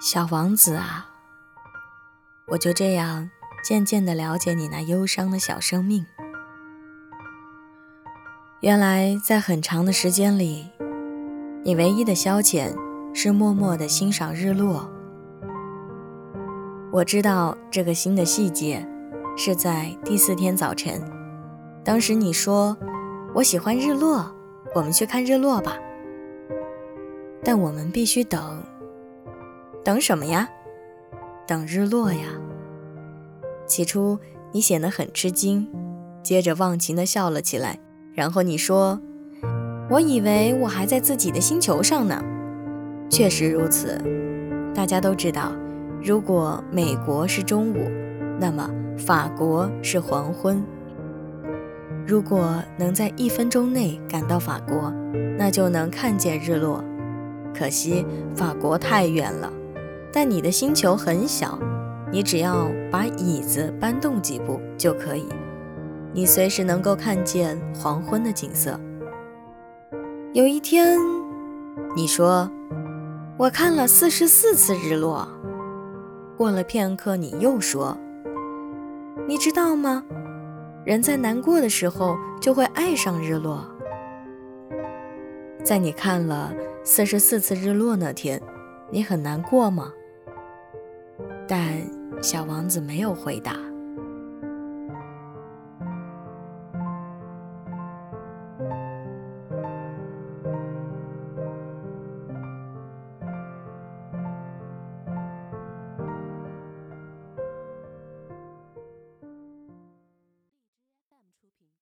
小王子啊，我就这样渐渐地了解你那忧伤的小生命。原来，在很长的时间里，你唯一的消遣是默默地欣赏日落。我知道这个新的细节是在第四天早晨，当时你说：“我喜欢日落，我们去看日落吧。”但我们必须等，等什么呀？等日落呀！起初你显得很吃惊，接着忘情地笑了起来。然后你说：“我以为我还在自己的星球上呢。”确实如此。大家都知道，如果美国是中午，那么法国是黄昏。如果能在一分钟内赶到法国，那就能看见日落。可惜法国太远了，但你的星球很小，你只要把椅子搬动几步就可以。你随时能够看见黄昏的景色。有一天，你说：“我看了四十四次日落。”过了片刻，你又说：“你知道吗？人在难过的时候就会爱上日落。”在你看了四十四次日落那天，你很难过吗？但小王子没有回答。